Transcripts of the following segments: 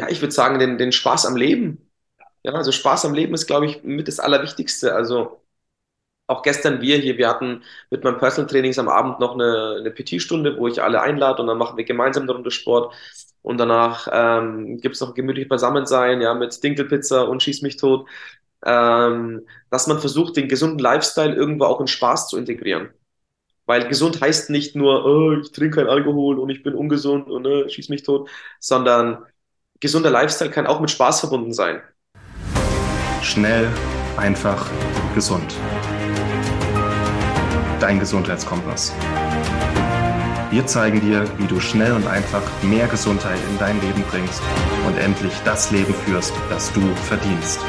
ja, ich würde sagen, den, den Spaß am Leben. Ja, also Spaß am Leben ist, glaube ich, mit das Allerwichtigste. Also auch gestern wir hier, wir hatten mit meinem Personal Trainings am Abend noch eine, eine PT-Stunde, wo ich alle einlade und dann machen wir gemeinsam eine Runde Sport. Und danach ähm, gibt es noch gemütlich Beisammensein, ja, mit Dinkelpizza und Schieß mich tot. Ähm, dass man versucht, den gesunden Lifestyle irgendwo auch in Spaß zu integrieren. Weil gesund heißt nicht nur, oh, ich trinke keinen Alkohol und ich bin ungesund und äh, schieß mich tot, sondern gesunder Lifestyle kann auch mit Spaß verbunden sein. Schnell, einfach, gesund. Dein Gesundheitskompass. Wir zeigen dir, wie du schnell und einfach mehr Gesundheit in dein Leben bringst und endlich das Leben führst, das du verdienst.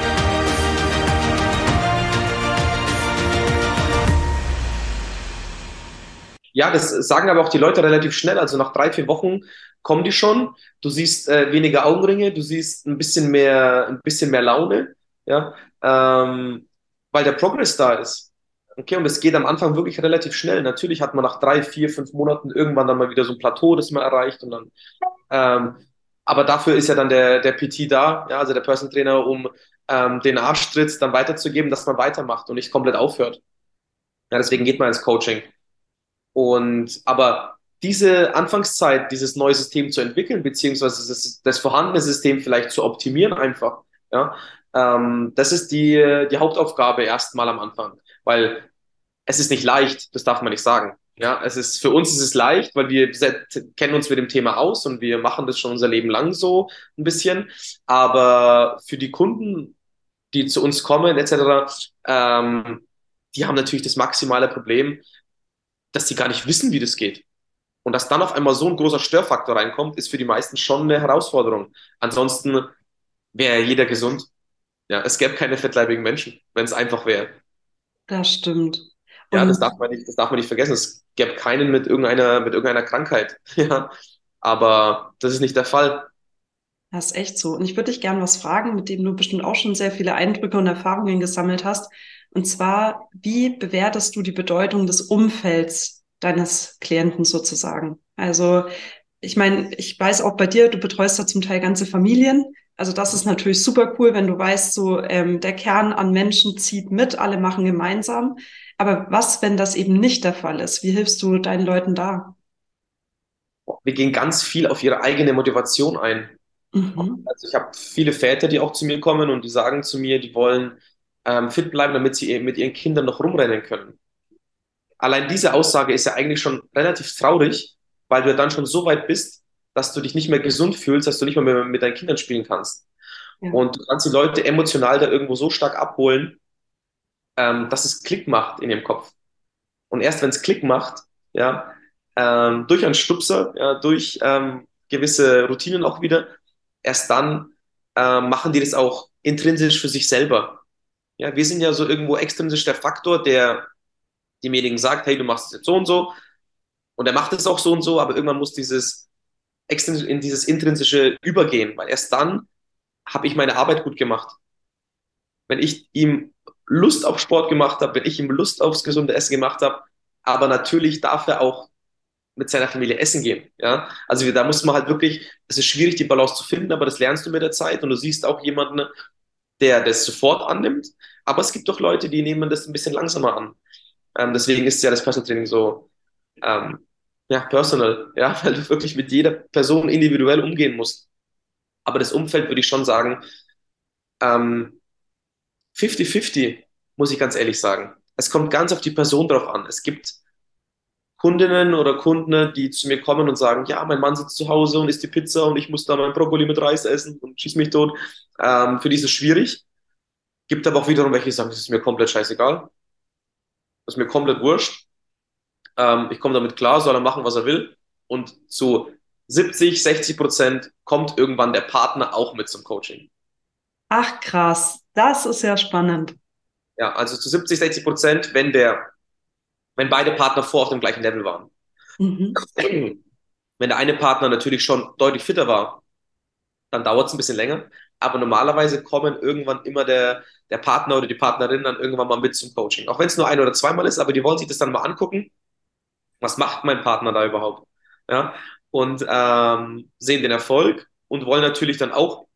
Ja, das sagen aber auch die Leute relativ schnell. Also nach drei, vier Wochen kommen die schon. Du siehst äh, weniger Augenringe, du siehst ein bisschen mehr, ein bisschen mehr Laune, ja, ähm, weil der Progress da ist. Okay, und es geht am Anfang wirklich relativ schnell. Natürlich hat man nach drei, vier, fünf Monaten irgendwann dann mal wieder so ein Plateau, das man erreicht und dann, ähm, aber dafür ist ja dann der, der PT da, ja, also der Person Trainer, um ähm, den Arschtritt dann weiterzugeben, dass man weitermacht und nicht komplett aufhört. Ja, deswegen geht man ins Coaching. Und aber diese Anfangszeit, dieses neue System zu entwickeln, beziehungsweise das, das vorhandene System vielleicht zu optimieren einfach, ja, ähm, das ist die, die Hauptaufgabe erstmal am Anfang, weil es ist nicht leicht, das darf man nicht sagen. Ja, es ist, für uns ist es leicht, weil wir kennen uns mit dem Thema aus und wir machen das schon unser Leben lang so ein bisschen. Aber für die Kunden, die zu uns kommen, etc., ähm, die haben natürlich das maximale Problem, dass sie gar nicht wissen, wie das geht. Und dass dann auf einmal so ein großer Störfaktor reinkommt, ist für die meisten schon eine Herausforderung. Ansonsten wäre jeder gesund. Ja, es gäbe keine fettleibigen Menschen, wenn es einfach wäre. Das stimmt. Ja, das darf man nicht, das darf man nicht vergessen. Es gäbe keinen mit irgendeiner, mit irgendeiner Krankheit. Ja, aber das ist nicht der Fall. Das ist echt so. Und ich würde dich gerne was fragen, mit dem du bestimmt auch schon sehr viele Eindrücke und Erfahrungen gesammelt hast. Und zwar, wie bewertest du die Bedeutung des Umfelds deines Klienten sozusagen? Also, ich meine, ich weiß auch bei dir, du betreust da zum Teil ganze Familien. Also das ist natürlich super cool, wenn du weißt, so ähm, der Kern an Menschen zieht mit, alle machen gemeinsam. Aber was, wenn das eben nicht der Fall ist? Wie hilfst du deinen Leuten da? Wir gehen ganz viel auf ihre eigene Motivation ein. Mhm. Also ich habe viele Väter, die auch zu mir kommen und die sagen zu mir, die wollen ähm, fit bleiben, damit sie mit ihren Kindern noch rumrennen können. Allein diese Aussage ist ja eigentlich schon relativ traurig, weil du dann schon so weit bist, dass du dich nicht mehr gesund fühlst, dass du nicht mehr mit, mit deinen Kindern spielen kannst. Ja. Und du kannst die Leute emotional da irgendwo so stark abholen, ähm, dass es Klick macht in ihrem Kopf. Und erst wenn es Klick macht, ja, ähm, durch einen Stupser, ja, durch ähm, gewisse Routinen auch wieder, erst dann äh, machen die das auch intrinsisch für sich selber. Ja, wir sind ja so irgendwo extrinsisch der Faktor, der demjenigen sagt, hey, du machst es jetzt so und so. Und er macht es auch so und so, aber irgendwann muss dieses in dieses intrinsische übergehen, weil erst dann habe ich meine Arbeit gut gemacht. Wenn ich ihm Lust auf Sport gemacht habe, wenn ich ihm Lust aufs gesunde Essen gemacht habe, aber natürlich darf er auch mit seiner Familie essen gehen. Ja? Also da muss man halt wirklich, es ist schwierig, die Balance zu finden, aber das lernst du mit der Zeit und du siehst auch jemanden, der das sofort annimmt. Aber es gibt doch Leute, die nehmen das ein bisschen langsamer an. Ähm, deswegen ist ja das Personal Training so ähm, ja, personal, ja, weil du wirklich mit jeder Person individuell umgehen musst. Aber das Umfeld würde ich schon sagen, ähm, 50-50, muss ich ganz ehrlich sagen. Es kommt ganz auf die Person drauf an. Es gibt Kundinnen oder Kunden, die zu mir kommen und sagen, ja, mein Mann sitzt zu Hause und isst die Pizza und ich muss da mein Brokkoli mit Reis essen und schieß mich tot. Ähm, für die ist es schwierig. Gibt aber auch wiederum welche, die sagen, das ist mir komplett scheißegal. Das ist mir komplett wurscht. Ähm, ich komme damit klar, soll er machen, was er will. Und zu 70, 60 Prozent kommt irgendwann der Partner auch mit zum Coaching. Ach krass, das ist ja spannend. Ja, also zu 70, 60 Prozent, wenn der wenn beide Partner vor auf dem gleichen Level waren. Mhm. Wenn der eine Partner natürlich schon deutlich fitter war, dann dauert es ein bisschen länger. Aber normalerweise kommen irgendwann immer der, der Partner oder die Partnerin dann irgendwann mal mit zum Coaching. Auch wenn es nur ein oder zweimal ist, aber die wollen sich das dann mal angucken. Was macht mein Partner da überhaupt? Ja, und ähm, sehen den Erfolg und wollen natürlich dann auch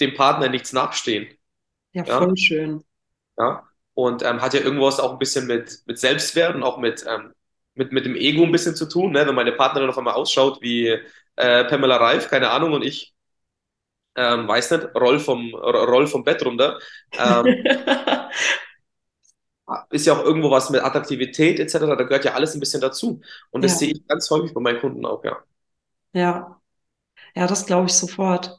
dem Partner nichts nachstehen. Ja, voll ja? schön. Ja, und ähm, hat ja irgendwas auch ein bisschen mit, mit Selbstwert und auch mit, ähm, mit, mit dem Ego ein bisschen zu tun. Ne? Wenn meine Partnerin auf einmal ausschaut wie äh, Pamela Reif, keine Ahnung, und ich ähm, weiß nicht, roll vom, roll vom Bett runter. Ähm, ist ja auch irgendwo was mit Attraktivität etc. Da gehört ja alles ein bisschen dazu. Und das ja. sehe ich ganz häufig bei meinen Kunden auch, ja. Ja, ja, das glaube ich sofort.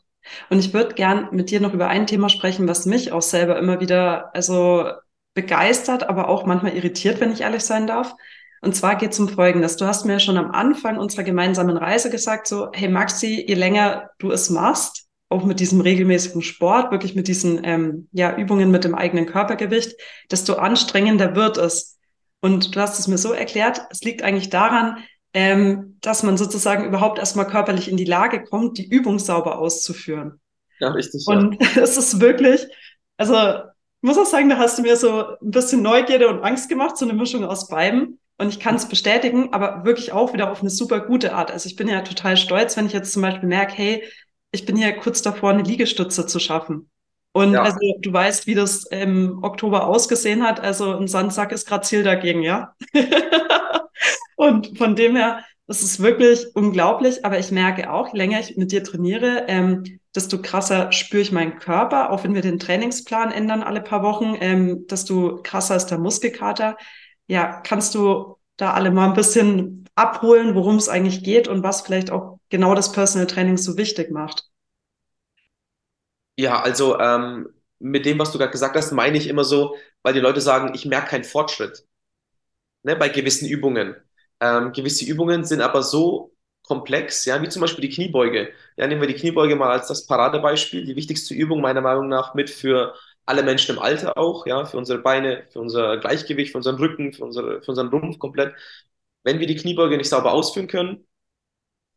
Und ich würde gern mit dir noch über ein Thema sprechen, was mich auch selber immer wieder also begeistert, aber auch manchmal irritiert, wenn ich ehrlich sein darf. Und zwar geht es um Folgendes. Du hast mir schon am Anfang unserer gemeinsamen Reise gesagt, so, hey Maxi, je länger du es machst, auch mit diesem regelmäßigen Sport, wirklich mit diesen ähm, ja, Übungen mit dem eigenen Körpergewicht, desto anstrengender wird es. Und du hast es mir so erklärt, es liegt eigentlich daran, ähm, dass man sozusagen überhaupt erstmal körperlich in die Lage kommt, die Übung sauber auszuführen. Ja, richtig. Und es ist wirklich, also ich muss auch sagen, da hast du mir so ein bisschen Neugierde und Angst gemacht, so eine Mischung aus beiden. Und ich kann es bestätigen, aber wirklich auch wieder auf eine super gute Art. Also ich bin ja total stolz, wenn ich jetzt zum Beispiel merke, hey, ich bin ja kurz davor, eine Liegestütze zu schaffen. Und ja. also du weißt, wie das im Oktober ausgesehen hat. Also ein Sandsack ist gerade Ziel dagegen, ja. und von dem her, das ist wirklich unglaublich. Aber ich merke auch, je länger ich mit dir trainiere, ähm, desto krasser spüre ich meinen Körper, auch wenn wir den Trainingsplan ändern alle paar Wochen, ähm, desto krasser ist der Muskelkater. Ja, kannst du da alle mal ein bisschen abholen, worum es eigentlich geht und was vielleicht auch genau das Personal Training so wichtig macht? Ja, also ähm, mit dem, was du gerade gesagt hast, meine ich immer so, weil die Leute sagen, ich merke keinen Fortschritt ne, bei gewissen Übungen. Ähm, gewisse Übungen sind aber so komplex, ja, wie zum Beispiel die Kniebeuge. Ja, nehmen wir die Kniebeuge mal als das Paradebeispiel, die wichtigste Übung meiner Meinung nach mit für alle Menschen im Alter auch, ja, für unsere Beine, für unser Gleichgewicht, für unseren Rücken, für, unsere, für unseren Rumpf komplett. Wenn wir die Kniebeuge nicht sauber ausführen können,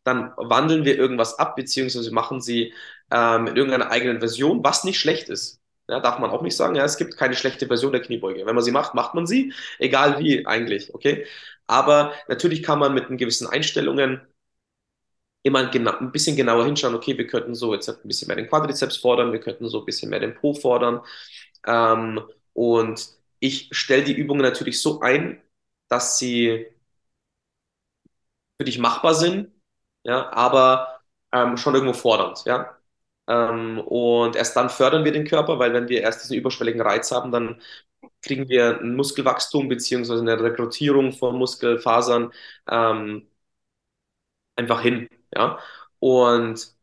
dann wandeln wir irgendwas ab, beziehungsweise machen sie ähm, in irgendeiner eigenen Version, was nicht schlecht ist. Ja, darf man auch nicht sagen, ja, es gibt keine schlechte Version der Kniebeuge. Wenn man sie macht, macht man sie, egal wie eigentlich, okay? Aber natürlich kann man mit einen gewissen Einstellungen immer ein bisschen genauer hinschauen, okay, wir könnten so jetzt ein bisschen mehr den Quadrizeps fordern, wir könnten so ein bisschen mehr den Po fordern. Ähm, und ich stelle die Übungen natürlich so ein, dass sie für dich machbar sind, ja, aber ähm, schon irgendwo fordernd, ja. Ähm, und erst dann fördern wir den Körper, weil wenn wir erst diesen überschwelligen Reiz haben, dann kriegen wir ein Muskelwachstum beziehungsweise eine Rekrutierung von Muskelfasern ähm, einfach hin, ja. Und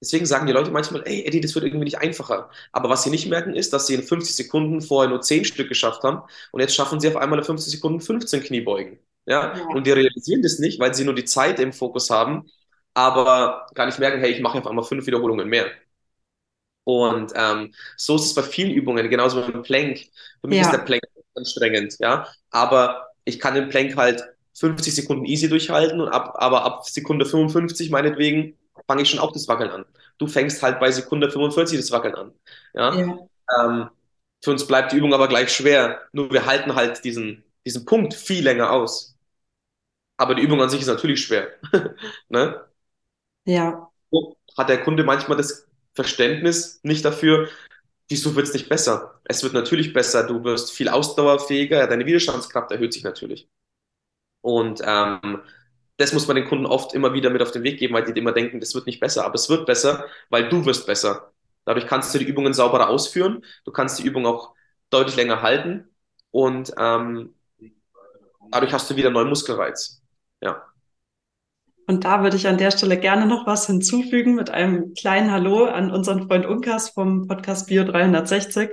deswegen sagen die Leute manchmal, ey, Eddie, das wird irgendwie nicht einfacher. Aber was sie nicht merken, ist, dass sie in 50 Sekunden vorher nur 10 Stück geschafft haben und jetzt schaffen sie auf einmal in 50 Sekunden 15 Kniebeugen. Ja? ja. Und die realisieren das nicht, weil sie nur die Zeit im Fokus haben, aber gar nicht merken, hey, ich mache auf einmal fünf Wiederholungen mehr. Und ähm, so ist es bei vielen Übungen, genauso beim Plank. Für mich ja. ist der Plank anstrengend, ja. Aber ich kann den Plank halt 50 Sekunden easy durchhalten und ab, aber ab Sekunde 55 meinetwegen fange ich schon auch das Wackeln an. Du fängst halt bei Sekunde 45 das Wackeln an. Ja. ja. Ähm, für uns bleibt die Übung aber gleich schwer. Nur wir halten halt diesen, diesen Punkt viel länger aus. Aber die Übung an sich ist natürlich schwer. ne? Ja. Hat der Kunde manchmal das Verständnis nicht dafür, wieso wird es nicht besser? Es wird natürlich besser, du wirst viel ausdauerfähiger, deine Widerstandskraft erhöht sich natürlich. Und ähm, das muss man den Kunden oft immer wieder mit auf den Weg geben, weil die immer denken, das wird nicht besser, aber es wird besser, weil du wirst besser. Dadurch kannst du die Übungen sauberer ausführen, du kannst die Übung auch deutlich länger halten und ähm, dadurch hast du wieder neuen Muskelreiz. Ja. Und da würde ich an der Stelle gerne noch was hinzufügen mit einem kleinen Hallo an unseren Freund Unkas vom Podcast Bio 360.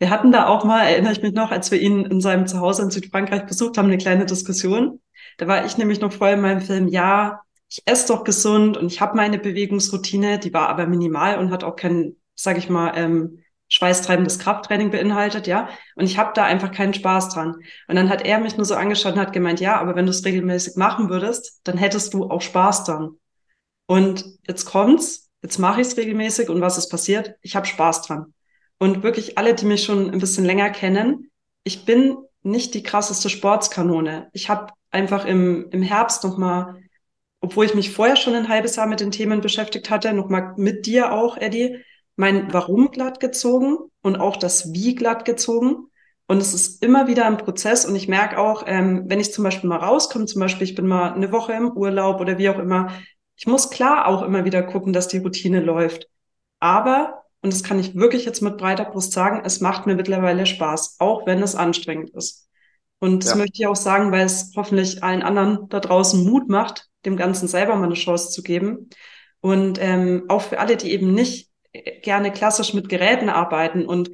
Wir hatten da auch mal, erinnere ich mich noch, als wir ihn in seinem Zuhause in Südfrankreich besucht haben, eine kleine Diskussion. Da war ich nämlich noch voll in meinem Film, ja, ich esse doch gesund und ich habe meine Bewegungsroutine, die war aber minimal und hat auch kein, sag ich mal, ähm, schweißtreibendes Krafttraining beinhaltet, ja. Und ich habe da einfach keinen Spaß dran. Und dann hat er mich nur so angeschaut und hat gemeint, ja, aber wenn du es regelmäßig machen würdest, dann hättest du auch Spaß dran. Und jetzt kommt's, jetzt mache ich es regelmäßig und was ist passiert? Ich habe Spaß dran. Und wirklich alle, die mich schon ein bisschen länger kennen, ich bin nicht die krasseste Sportskanone. Ich habe einfach im, im Herbst noch mal obwohl ich mich vorher schon ein halbes Jahr mit den Themen beschäftigt hatte, nochmal mit dir auch, Eddie, mein Warum glatt gezogen und auch das Wie glatt gezogen. Und es ist immer wieder ein Prozess und ich merke auch, ähm, wenn ich zum Beispiel mal rauskomme, zum Beispiel ich bin mal eine Woche im Urlaub oder wie auch immer, ich muss klar auch immer wieder gucken, dass die Routine läuft. Aber, und das kann ich wirklich jetzt mit breiter Brust sagen, es macht mir mittlerweile Spaß, auch wenn es anstrengend ist. Und das ja. möchte ich auch sagen, weil es hoffentlich allen anderen da draußen Mut macht, dem Ganzen selber mal eine Chance zu geben. Und ähm, auch für alle, die eben nicht gerne klassisch mit Geräten arbeiten. Und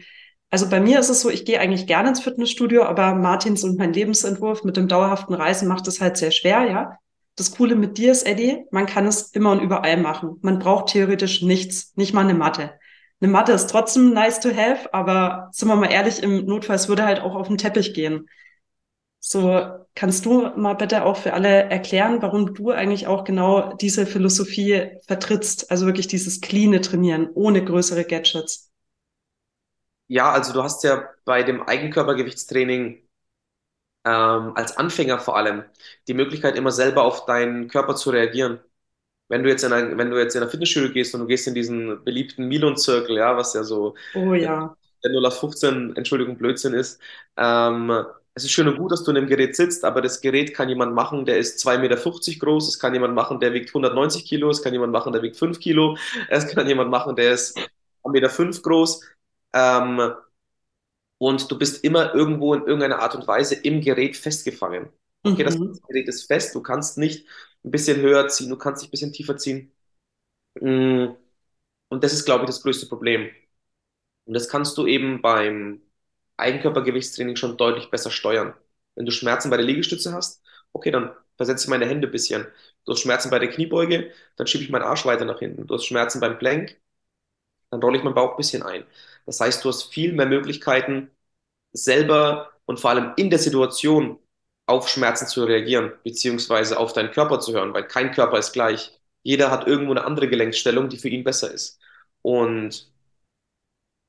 also bei mir ist es so, ich gehe eigentlich gerne ins Fitnessstudio, aber Martins und mein Lebensentwurf mit dem dauerhaften Reisen macht es halt sehr schwer, ja. Das Coole mit dir ist, Eddie, man kann es immer und überall machen. Man braucht theoretisch nichts, nicht mal eine Matte. Eine Matte ist trotzdem nice to have, aber sind wir mal ehrlich, im Notfall, es würde halt auch auf den Teppich gehen. So, kannst du mal bitte auch für alle erklären, warum du eigentlich auch genau diese Philosophie vertrittst? Also wirklich dieses cleane Trainieren ohne größere Gadgets. Ja, also du hast ja bei dem Eigenkörpergewichtstraining ähm, als Anfänger vor allem die Möglichkeit, immer selber auf deinen Körper zu reagieren. Wenn du jetzt in ein, wenn du jetzt in einer Fitnessstudio gehst und du gehst in diesen beliebten Milon-Zirkel, ja, was ja so oh, ja. der 0 auf 15, Entschuldigung, Blödsinn ist, ähm, es ist schön und gut, dass du in dem Gerät sitzt, aber das Gerät kann jemand machen, der ist 2,50 Meter groß, es kann jemand machen, der wiegt 190 Kilo, es kann jemand machen, der wiegt 5 Kilo, es kann jemand machen, der ist 1,5 Meter groß. Ähm, und du bist immer irgendwo in irgendeiner Art und Weise im Gerät festgefangen. Okay, mhm. das Gerät ist fest, du kannst nicht ein bisschen höher ziehen, du kannst nicht ein bisschen tiefer ziehen. Mm, und das ist, glaube ich, das größte Problem. Und das kannst du eben beim Eigenkörpergewichtstraining schon deutlich besser steuern. Wenn du Schmerzen bei der Liegestütze hast, okay, dann versetze ich meine Hände ein bisschen. Du hast Schmerzen bei der Kniebeuge, dann schiebe ich meinen Arsch weiter nach hinten. Du hast Schmerzen beim Plank, dann rolle ich meinen Bauch ein bisschen ein. Das heißt, du hast viel mehr Möglichkeiten, selber und vor allem in der Situation auf Schmerzen zu reagieren, beziehungsweise auf deinen Körper zu hören, weil kein Körper ist gleich. Jeder hat irgendwo eine andere Gelenkstellung, die für ihn besser ist. Und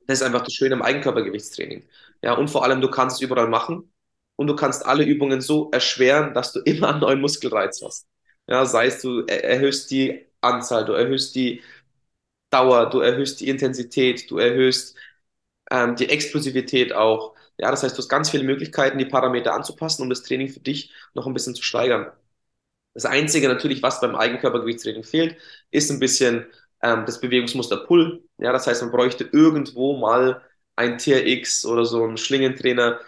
das ist einfach das Schöne am Eigenkörpergewichtstraining. Ja, und vor allem, du kannst es überall machen und du kannst alle Übungen so erschweren, dass du immer einen neuen Muskelreiz hast. Ja, sei es, du erhöhst die Anzahl, du erhöhst die Dauer, du erhöhst die Intensität, du erhöhst ähm, die Explosivität auch. Ja, das heißt, du hast ganz viele Möglichkeiten, die Parameter anzupassen, um das Training für dich noch ein bisschen zu steigern. Das Einzige natürlich, was beim Eigenkörpergewichtstraining fehlt, ist ein bisschen ähm, das Bewegungsmuster Pull. Ja, das heißt, man bräuchte irgendwo mal ein TRX oder so einen Schlingentrainer,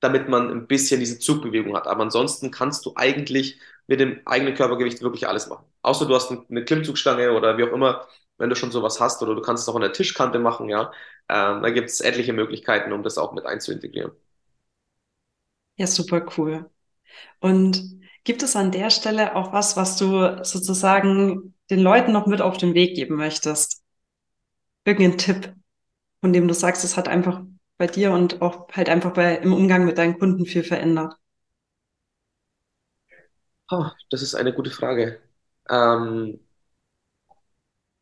damit man ein bisschen diese Zugbewegung hat. Aber ansonsten kannst du eigentlich mit dem eigenen Körpergewicht wirklich alles machen. Außer du hast eine Klimmzugstange oder wie auch immer, wenn du schon sowas hast, oder du kannst es auch an der Tischkante machen, ja. Ähm, da gibt es etliche Möglichkeiten, um das auch mit einzuintegrieren. Ja, super cool. Und gibt es an der Stelle auch was, was du sozusagen den Leuten noch mit auf den Weg geben möchtest? Irgendein Tipp, von dem du sagst, es hat einfach bei dir und auch halt einfach bei, im Umgang mit deinen Kunden viel verändert? Oh, das ist eine gute Frage. Ähm,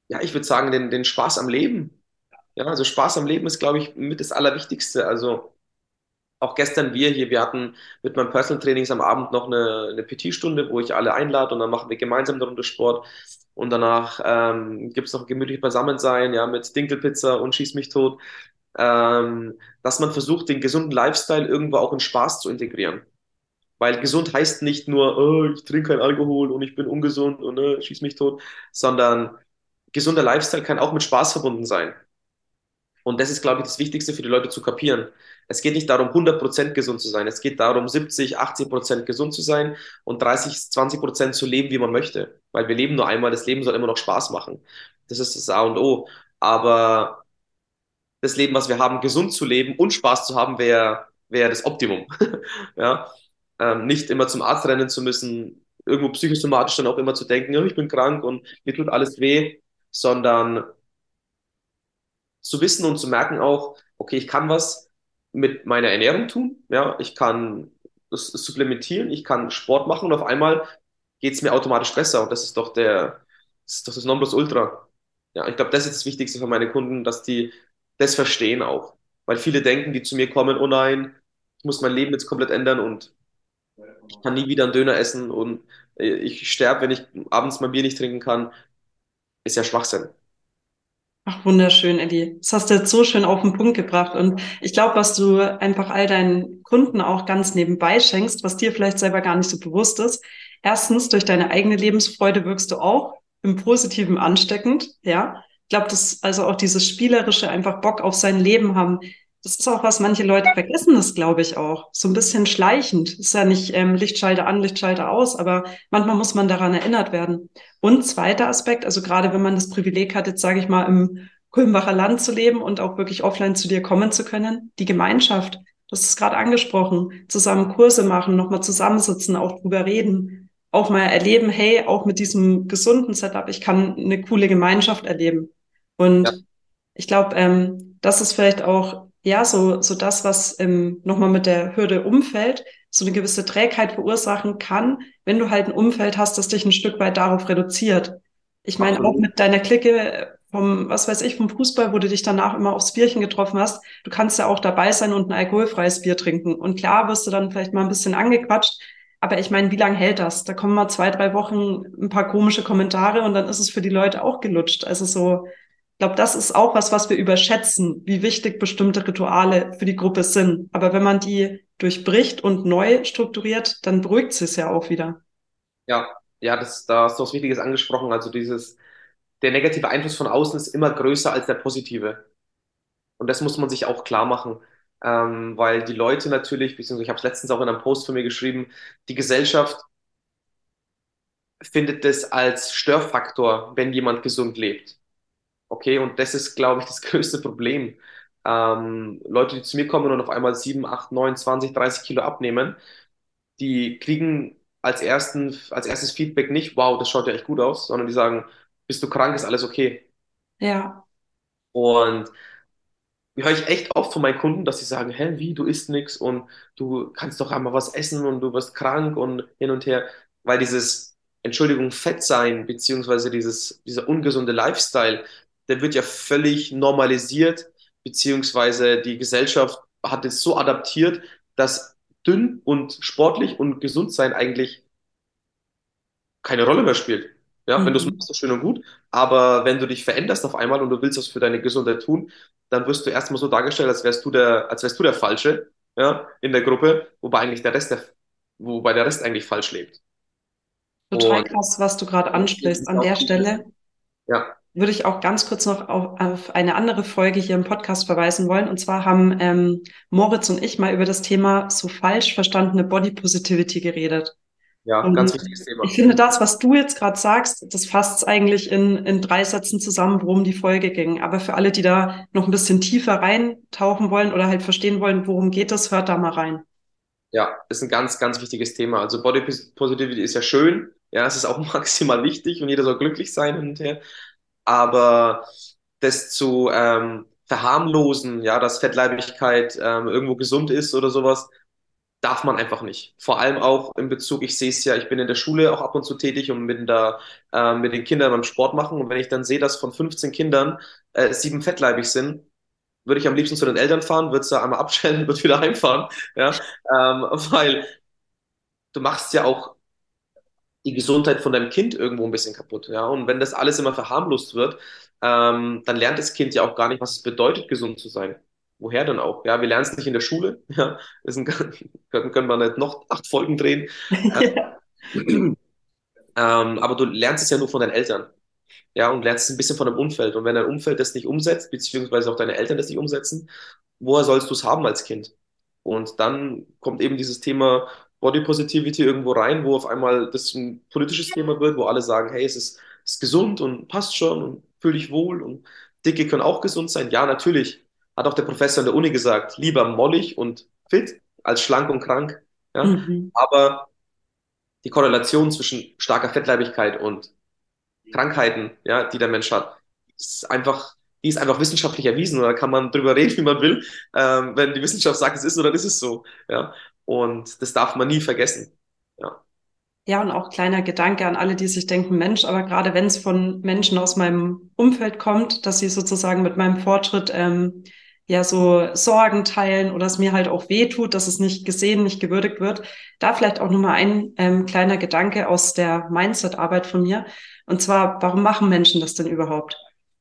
ja, ich würde sagen, den, den Spaß am Leben. Ja, also Spaß am Leben ist, glaube ich, mit das Allerwichtigste. Also auch gestern wir hier, wir hatten mit meinem Personal Trainings am Abend noch eine, eine PT-Stunde, wo ich alle einlade und dann machen wir gemeinsam eine Runde Sport. Und danach ähm, gibt es noch gemütlich Beisammensein, ja, mit Dinkelpizza und Schieß mich tot. Ähm, dass man versucht, den gesunden Lifestyle irgendwo auch in Spaß zu integrieren. Weil gesund heißt nicht nur, oh, ich trinke kein Alkohol und ich bin ungesund und äh, schieß mich tot, sondern gesunder Lifestyle kann auch mit Spaß verbunden sein. Und das ist, glaube ich, das Wichtigste für die Leute zu kapieren. Es geht nicht darum, 100% gesund zu sein. Es geht darum, 70, 80% gesund zu sein und 30, 20% zu leben, wie man möchte. Weil wir leben nur einmal, das Leben soll immer noch Spaß machen. Das ist das A und O. Aber das Leben, was wir haben, gesund zu leben und Spaß zu haben, wäre wär das Optimum. ja? Ähm, nicht immer zum Arzt rennen zu müssen, irgendwo psychosomatisch dann auch immer zu denken, oh, ich bin krank und mir tut alles weh, sondern zu wissen und zu merken auch, okay, ich kann was mit meiner Ernährung tun, ja, ich kann das supplementieren, ich kann Sport machen und auf einmal geht es mir automatisch besser und das ist doch der, das ist doch das Nonplusultra. Ja, ich glaube, das ist das Wichtigste für meine Kunden, dass die das verstehen auch. Weil viele denken, die zu mir kommen, oh nein, ich muss mein Leben jetzt komplett ändern und ich kann nie wieder einen Döner essen und ich sterbe, wenn ich abends mein Bier nicht trinken kann, ist ja Schwachsinn. Ach, wunderschön, Eddie. Das hast du jetzt so schön auf den Punkt gebracht. Und ich glaube, was du einfach all deinen Kunden auch ganz nebenbei schenkst, was dir vielleicht selber gar nicht so bewusst ist. Erstens, durch deine eigene Lebensfreude wirkst du auch im Positiven ansteckend, ja. Ich glaube, dass also auch dieses spielerische einfach Bock auf sein Leben haben, das ist auch was, manche Leute vergessen das, glaube ich, auch. So ein bisschen schleichend. Ist ja nicht ähm, Lichtschalter an, Lichtschalter aus, aber manchmal muss man daran erinnert werden. Und zweiter Aspekt, also gerade wenn man das Privileg hat, jetzt sage ich mal, im Kulmbacher Land zu leben und auch wirklich offline zu dir kommen zu können, die Gemeinschaft, das ist gerade angesprochen, zusammen Kurse machen, nochmal zusammensitzen, auch drüber reden, auch mal erleben, hey, auch mit diesem gesunden Setup, ich kann eine coole Gemeinschaft erleben. Und ja. ich glaube, ähm, das ist vielleicht auch ja, so, so das, was ähm, nochmal mit der Hürde Umfeld so eine gewisse Trägheit verursachen kann, wenn du halt ein Umfeld hast, das dich ein Stück weit darauf reduziert. Ich meine, auch mit deiner Clique vom, was weiß ich, vom Fußball, wo du dich danach immer aufs Bierchen getroffen hast, du kannst ja auch dabei sein und ein alkoholfreies Bier trinken. Und klar wirst du dann vielleicht mal ein bisschen angequatscht, aber ich meine, wie lange hält das? Da kommen mal zwei, drei Wochen ein paar komische Kommentare und dann ist es für die Leute auch gelutscht. Also so, ich glaube, das ist auch was, was wir überschätzen, wie wichtig bestimmte Rituale für die Gruppe sind. Aber wenn man die durchbricht und neu strukturiert, dann beruhigt sie es ja auch wieder. Ja, ja, das, da hast du was Wichtiges angesprochen. Also dieses, der negative Einfluss von außen ist immer größer als der positive. Und das muss man sich auch klar machen. Ähm, weil die Leute natürlich, beziehungsweise ich habe es letztens auch in einem Post von mir geschrieben, die Gesellschaft findet es als Störfaktor, wenn jemand gesund lebt. Okay, und das ist, glaube ich, das größte Problem. Ähm, Leute, die zu mir kommen und auf einmal 7, 8, 9, 20, 30 Kilo abnehmen, die kriegen als, ersten, als erstes Feedback nicht, wow, das schaut ja echt gut aus, sondern die sagen, bist du krank, ist alles okay. Ja. Und höre ich echt oft von meinen Kunden, dass sie sagen, hä, wie, du isst nichts und du kannst doch einmal was essen und du wirst krank und hin und her, weil dieses, Entschuldigung, Fett sein, beziehungsweise dieses, dieser ungesunde Lifestyle, der wird ja völlig normalisiert, beziehungsweise die Gesellschaft hat es so adaptiert, dass dünn und sportlich und gesund sein eigentlich keine Rolle mehr spielt. Ja, mhm. wenn du es machst, ist schön und gut. Aber wenn du dich veränderst auf einmal und du willst was für deine Gesundheit tun, dann wirst du erstmal so dargestellt, als wärst du der, als wärst du der Falsche, ja, in der Gruppe, wobei eigentlich der Rest der, wobei der Rest eigentlich falsch lebt. Total und krass, was du gerade ansprichst an der Stelle. Ja würde ich auch ganz kurz noch auf, auf, eine andere Folge hier im Podcast verweisen wollen. Und zwar haben ähm, Moritz und ich mal über das Thema so falsch verstandene Body Positivity geredet. Ja, und ganz wichtiges Thema. Ich finde das, was du jetzt gerade sagst, das fasst es eigentlich in, in drei Sätzen zusammen, worum die Folge ging. Aber für alle, die da noch ein bisschen tiefer reintauchen wollen oder halt verstehen wollen, worum geht es, hört da mal rein. Ja, ist ein ganz, ganz wichtiges Thema. Also Body Positivity ist ja schön. Ja, es ist auch maximal wichtig und jeder soll glücklich sein hin und her aber das zu ähm, verharmlosen, ja, dass Fettleibigkeit ähm, irgendwo gesund ist oder sowas, darf man einfach nicht. Vor allem auch in Bezug, ich sehe es ja, ich bin in der Schule auch ab und zu tätig und bin da äh, mit den Kindern beim Sport machen. Und wenn ich dann sehe, dass von 15 Kindern äh, sieben fettleibig sind, würde ich am liebsten zu den Eltern fahren, würde es da einmal abstellen, würde wieder heimfahren, ja, ähm, weil du machst ja auch die Gesundheit von deinem Kind irgendwo ein bisschen kaputt. Ja? Und wenn das alles immer verharmlost wird, ähm, dann lernt das Kind ja auch gar nicht, was es bedeutet, gesund zu sein. Woher denn auch? Ja, wir lernen es nicht in der Schule. Ja, das ein, können, können wir nicht noch acht Folgen drehen. ja. ähm, aber du lernst es ja nur von deinen Eltern. Ja, und lernst es ein bisschen von deinem Umfeld. Und wenn dein Umfeld das nicht umsetzt, beziehungsweise auch deine Eltern das nicht umsetzen, woher sollst du es haben als Kind? Und dann kommt eben dieses Thema Body Positivity irgendwo rein, wo auf einmal das ein politisches Thema wird, wo alle sagen, hey, es ist, es ist gesund und passt schon und fühle dich wohl und Dicke können auch gesund sein. Ja, natürlich. Hat auch der Professor an der Uni gesagt, lieber mollig und fit als schlank und krank. Ja? Mhm. Aber die Korrelation zwischen starker Fettleibigkeit und Krankheiten, ja, die der Mensch hat, ist einfach, die ist einfach wissenschaftlich erwiesen. da kann man drüber reden, wie man will. Ähm, wenn die Wissenschaft sagt, es ist so, dann ist es so. Ja? Und das darf man nie vergessen. Ja. Ja, und auch kleiner Gedanke an alle, die sich denken, Mensch, aber gerade wenn es von Menschen aus meinem Umfeld kommt, dass sie sozusagen mit meinem Fortschritt ähm, ja so Sorgen teilen oder es mir halt auch weh tut, dass es nicht gesehen, nicht gewürdigt wird. Da vielleicht auch nochmal ein ähm, kleiner Gedanke aus der Mindset-Arbeit von mir. Und zwar, warum machen Menschen das denn überhaupt?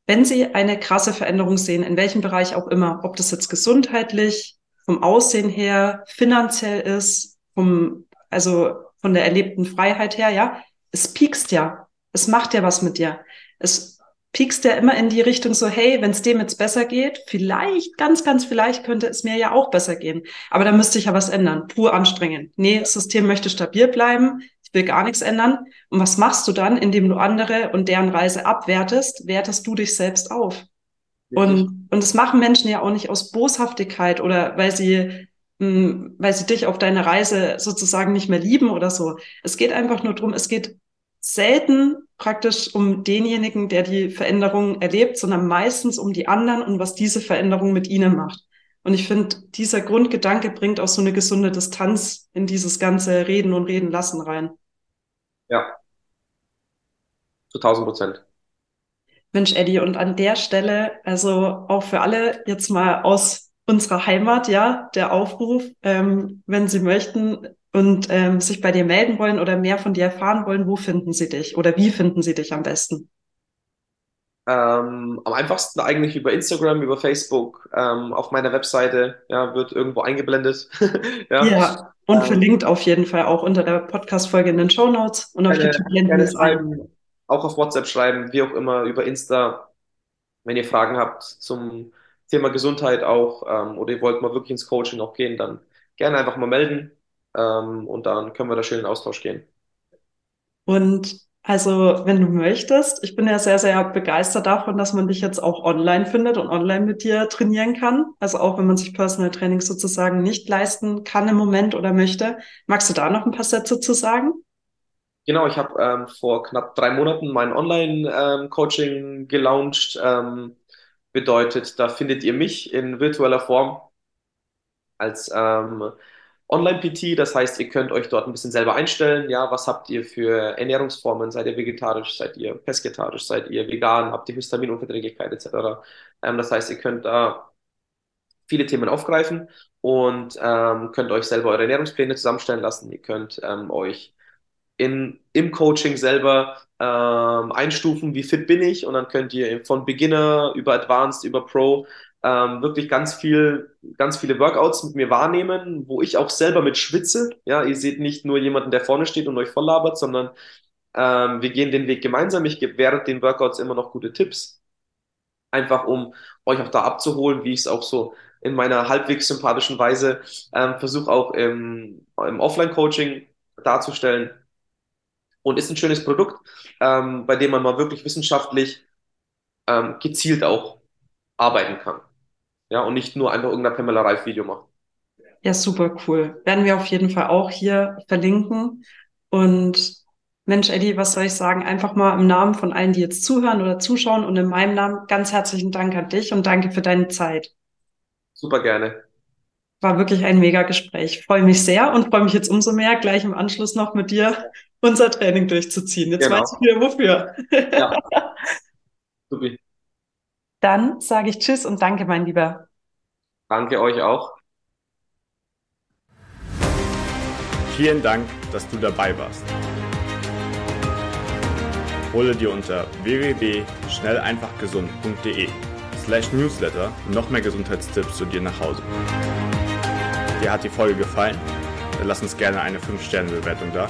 Wenn sie eine krasse Veränderung sehen, in welchem Bereich auch immer, ob das jetzt gesundheitlich, vom Aussehen her, finanziell ist, vom, also von der erlebten Freiheit her, ja, es piekst ja. Es macht ja was mit dir. Es piekst der immer in die Richtung so, hey, wenn es dem jetzt besser geht, vielleicht, ganz, ganz vielleicht könnte es mir ja auch besser gehen. Aber da müsste ich ja was ändern. Pur anstrengend. Nee, das System möchte stabil bleiben. Ich will gar nichts ändern. Und was machst du dann, indem du andere und deren Reise abwertest? Wertest du dich selbst auf? Und, und das machen Menschen ja auch nicht aus Boshaftigkeit oder weil sie, mh, hm, weil sie dich auf deine Reise sozusagen nicht mehr lieben oder so. Es geht einfach nur drum, es geht selten praktisch um denjenigen, der die Veränderung erlebt, sondern meistens um die anderen und was diese Veränderung mit ihnen macht. Und ich finde, dieser Grundgedanke bringt auch so eine gesunde Distanz in dieses ganze Reden und Reden lassen rein. Ja. Zu 1000 Prozent. Mensch, Eddie, und an der Stelle, also auch für alle jetzt mal aus unserer Heimat, ja, der Aufruf, ähm, wenn Sie möchten, und ähm, sich bei dir melden wollen oder mehr von dir erfahren wollen, wo finden sie dich oder wie finden sie dich am besten? Ähm, am einfachsten eigentlich über Instagram, über Facebook, ähm, auf meiner Webseite, ja, wird irgendwo eingeblendet. ja. ja. und ähm, verlinkt auf jeden Fall auch unter der Podcast-Folge in den Show Notes und auf YouTube blenden wir schreiben, Auch auf WhatsApp schreiben, wie auch immer, über Insta, wenn ihr Fragen habt zum Thema Gesundheit auch ähm, oder ihr wollt mal wirklich ins Coaching auch gehen, dann gerne einfach mal melden. Ähm, und dann können wir da schön in Austausch gehen. Und also, wenn du möchtest, ich bin ja sehr, sehr begeistert davon, dass man dich jetzt auch online findet und online mit dir trainieren kann. Also auch wenn man sich Personal Training sozusagen nicht leisten kann im Moment oder möchte. Magst du da noch ein paar Sätze zu sagen? Genau, ich habe ähm, vor knapp drei Monaten mein Online-Coaching ähm, gelauncht. Ähm, bedeutet, da findet ihr mich in virtueller Form als ähm, Online-PT, das heißt, ihr könnt euch dort ein bisschen selber einstellen. Ja, was habt ihr für Ernährungsformen? Seid ihr vegetarisch? Seid ihr pesketarisch? Seid ihr vegan? Habt ihr Histaminunverträglichkeit etc.? Ähm, das heißt, ihr könnt da viele Themen aufgreifen und ähm, könnt euch selber eure Ernährungspläne zusammenstellen lassen. Ihr könnt ähm, euch in, im Coaching selber ähm, einstufen, wie fit bin ich und dann könnt ihr von Beginner über Advanced über Pro ähm, wirklich ganz viel, ganz viele Workouts mit mir wahrnehmen, wo ich auch selber mit schwitze. Ja, ihr seht nicht nur jemanden, der vorne steht und euch voll labert, sondern ähm, wir gehen den Weg gemeinsam. Ich gebe während den Workouts immer noch gute Tipps, einfach um euch auch da abzuholen, wie ich es auch so in meiner halbwegs sympathischen Weise ähm, versuche auch im, im Offline-Coaching darzustellen. Und ist ein schönes Produkt, ähm, bei dem man mal wirklich wissenschaftlich ähm, gezielt auch arbeiten kann. Ja, und nicht nur einfach irgendein Pamela Reif-Video machen. Ja, super cool. Werden wir auf jeden Fall auch hier verlinken. Und Mensch, Eddie, was soll ich sagen? Einfach mal im Namen von allen, die jetzt zuhören oder zuschauen und in meinem Namen ganz herzlichen Dank an dich und danke für deine Zeit. Super gerne. War wirklich ein mega Gespräch. Freue mich sehr und freue mich jetzt umso mehr, gleich im Anschluss noch mit dir unser Training durchzuziehen. Jetzt genau. weiß ich wieder wofür. Ja. Super. Dann sage ich Tschüss und danke, mein Lieber. Danke euch auch. Vielen Dank, dass du dabei warst. Hole dir unter www.schnelleinfachgesund.de slash newsletter noch mehr Gesundheitstipps zu dir nach Hause. Dir hat die Folge gefallen? Dann lass uns gerne eine 5-Sterne-Bewertung da,